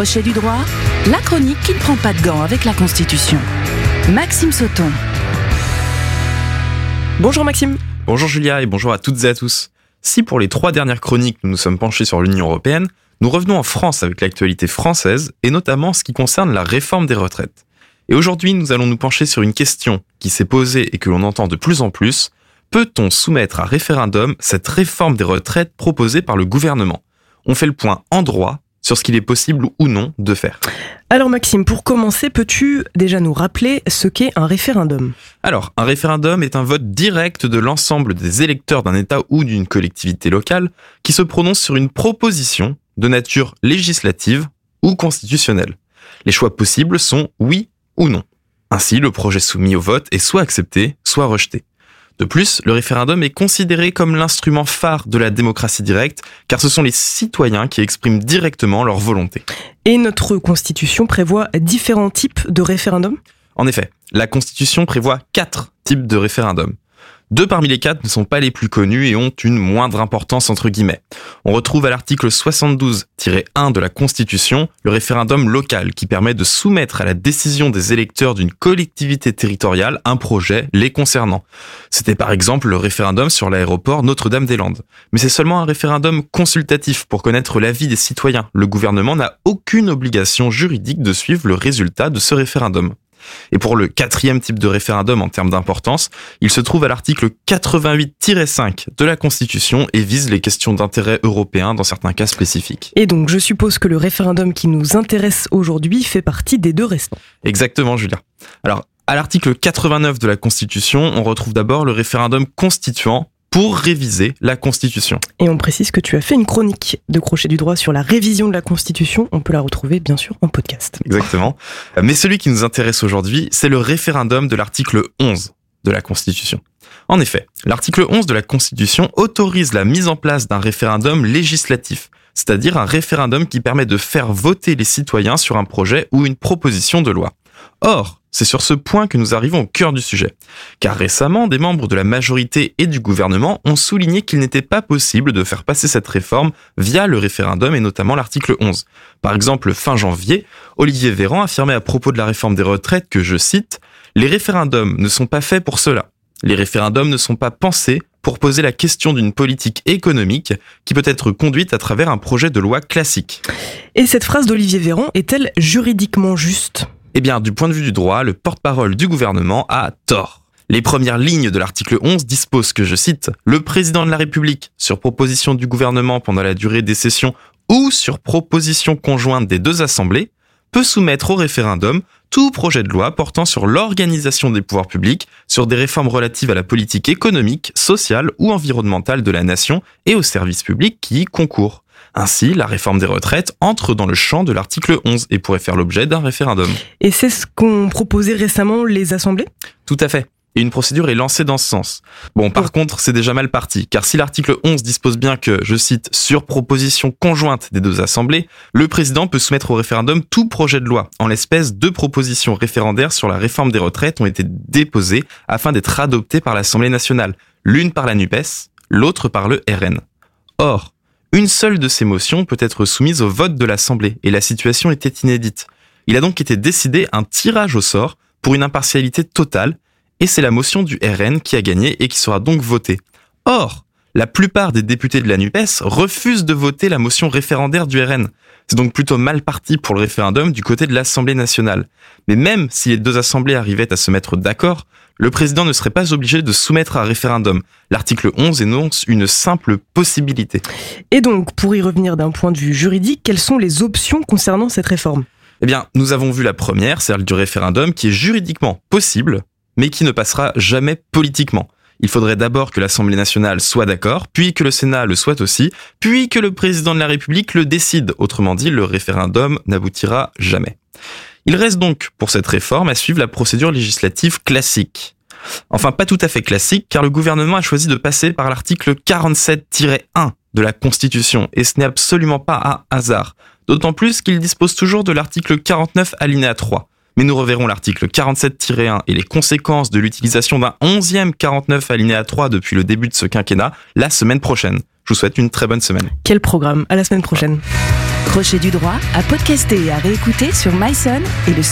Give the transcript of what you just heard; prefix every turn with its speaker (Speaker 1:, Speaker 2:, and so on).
Speaker 1: Crochet du droit, la chronique qui ne prend pas de gants avec la Constitution. Maxime Sauton.
Speaker 2: Bonjour Maxime.
Speaker 3: Bonjour Julia et bonjour à toutes et à tous. Si pour les trois dernières chroniques nous nous sommes penchés sur l'Union européenne, nous revenons en France avec l'actualité française et notamment ce qui concerne la réforme des retraites. Et aujourd'hui, nous allons nous pencher sur une question qui s'est posée et que l'on entend de plus en plus. Peut-on soumettre à référendum cette réforme des retraites proposée par le gouvernement? On fait le point en droit sur ce qu'il est possible ou non de faire.
Speaker 2: Alors Maxime, pour commencer, peux-tu déjà nous rappeler ce qu'est un référendum?
Speaker 3: Alors, un référendum est un vote direct de l'ensemble des électeurs d'un État ou d'une collectivité locale qui se prononce sur une proposition de nature législative ou constitutionnelle. Les choix possibles sont oui ou non. Ainsi, le projet soumis au vote est soit accepté, soit rejeté. De plus, le référendum est considéré comme l'instrument phare de la démocratie directe, car ce sont les citoyens qui expriment directement leur volonté.
Speaker 2: Et notre Constitution prévoit différents types de référendums?
Speaker 3: En effet, la Constitution prévoit quatre types de référendums. Deux parmi les quatre ne sont pas les plus connus et ont une moindre importance entre guillemets. On retrouve à l'article 72-1 de la Constitution le référendum local qui permet de soumettre à la décision des électeurs d'une collectivité territoriale un projet les concernant. C'était par exemple le référendum sur l'aéroport Notre-Dame-des-Landes. Mais c'est seulement un référendum consultatif pour connaître l'avis des citoyens. Le gouvernement n'a aucune obligation juridique de suivre le résultat de ce référendum. Et pour le quatrième type de référendum en termes d'importance, il se trouve à l'article 88-5 de la Constitution et vise les questions d'intérêt européen dans certains cas spécifiques.
Speaker 2: Et donc je suppose que le référendum qui nous intéresse aujourd'hui fait partie des deux restants.
Speaker 3: Exactement, Julia. Alors, à l'article 89 de la Constitution, on retrouve d'abord le référendum constituant pour réviser la Constitution.
Speaker 2: Et on précise que tu as fait une chronique de Crochet du droit sur la révision de la Constitution. On peut la retrouver bien sûr en podcast.
Speaker 3: Exactement. Mais celui qui nous intéresse aujourd'hui, c'est le référendum de l'article 11 de la Constitution. En effet, l'article 11 de la Constitution autorise la mise en place d'un référendum législatif, c'est-à-dire un référendum qui permet de faire voter les citoyens sur un projet ou une proposition de loi. Or, c'est sur ce point que nous arrivons au cœur du sujet. Car récemment, des membres de la majorité et du gouvernement ont souligné qu'il n'était pas possible de faire passer cette réforme via le référendum et notamment l'article 11. Par exemple, fin janvier, Olivier Véran affirmait à propos de la réforme des retraites que, je cite, Les référendums ne sont pas faits pour cela. Les référendums ne sont pas pensés pour poser la question d'une politique économique qui peut être conduite à travers un projet de loi classique.
Speaker 2: Et cette phrase d'Olivier Véran est-elle juridiquement juste?
Speaker 3: Eh bien, du point de vue du droit, le porte-parole du gouvernement a tort. Les premières lignes de l'article 11 disposent que, je cite, le président de la République, sur proposition du gouvernement pendant la durée des sessions ou sur proposition conjointe des deux assemblées, peut soumettre au référendum tout projet de loi portant sur l'organisation des pouvoirs publics, sur des réformes relatives à la politique économique, sociale ou environnementale de la nation et aux services publics qui y concourent. Ainsi, la réforme des retraites entre dans le champ de l'article 11 et pourrait faire l'objet d'un référendum.
Speaker 2: Et c'est ce qu'ont proposé récemment les assemblées?
Speaker 3: Tout à fait. Et une procédure est lancée dans ce sens. Bon, par contre, c'est déjà mal parti, car si l'article 11 dispose bien que, je cite, sur proposition conjointe des deux assemblées, le président peut soumettre au référendum tout projet de loi. En l'espèce, deux propositions référendaires sur la réforme des retraites ont été déposées afin d'être adoptées par l'Assemblée nationale, l'une par la NUPES, l'autre par le RN. Or, une seule de ces motions peut être soumise au vote de l'Assemblée, et la situation était inédite. Il a donc été décidé un tirage au sort pour une impartialité totale, et c'est la motion du RN qui a gagné et qui sera donc votée. Or, la plupart des députés de la NUPES refusent de voter la motion référendaire du RN. C'est donc plutôt mal parti pour le référendum du côté de l'Assemblée nationale. Mais même si les deux assemblées arrivaient à se mettre d'accord, le président ne serait pas obligé de soumettre à référendum. L'article 11 énonce une simple possibilité.
Speaker 2: Et donc, pour y revenir d'un point de vue juridique, quelles sont les options concernant cette réforme?
Speaker 3: Eh bien, nous avons vu la première, celle du référendum, qui est juridiquement possible, mais qui ne passera jamais politiquement. Il faudrait d'abord que l'Assemblée nationale soit d'accord, puis que le Sénat le soit aussi, puis que le président de la République le décide. Autrement dit, le référendum n'aboutira jamais. Il reste donc pour cette réforme à suivre la procédure législative classique. Enfin, pas tout à fait classique, car le gouvernement a choisi de passer par l'article 47-1 de la Constitution, et ce n'est absolument pas un hasard. D'autant plus qu'il dispose toujours de l'article 49 alinéa 3. Mais nous reverrons l'article 47-1 et les conséquences de l'utilisation d'un 11e 49 alinéa 3 depuis le début de ce quinquennat la semaine prochaine. Je vous souhaite une très bonne semaine.
Speaker 2: Quel programme À la semaine prochaine.
Speaker 1: Crochet du droit à podcaster et à réécouter sur myson et le.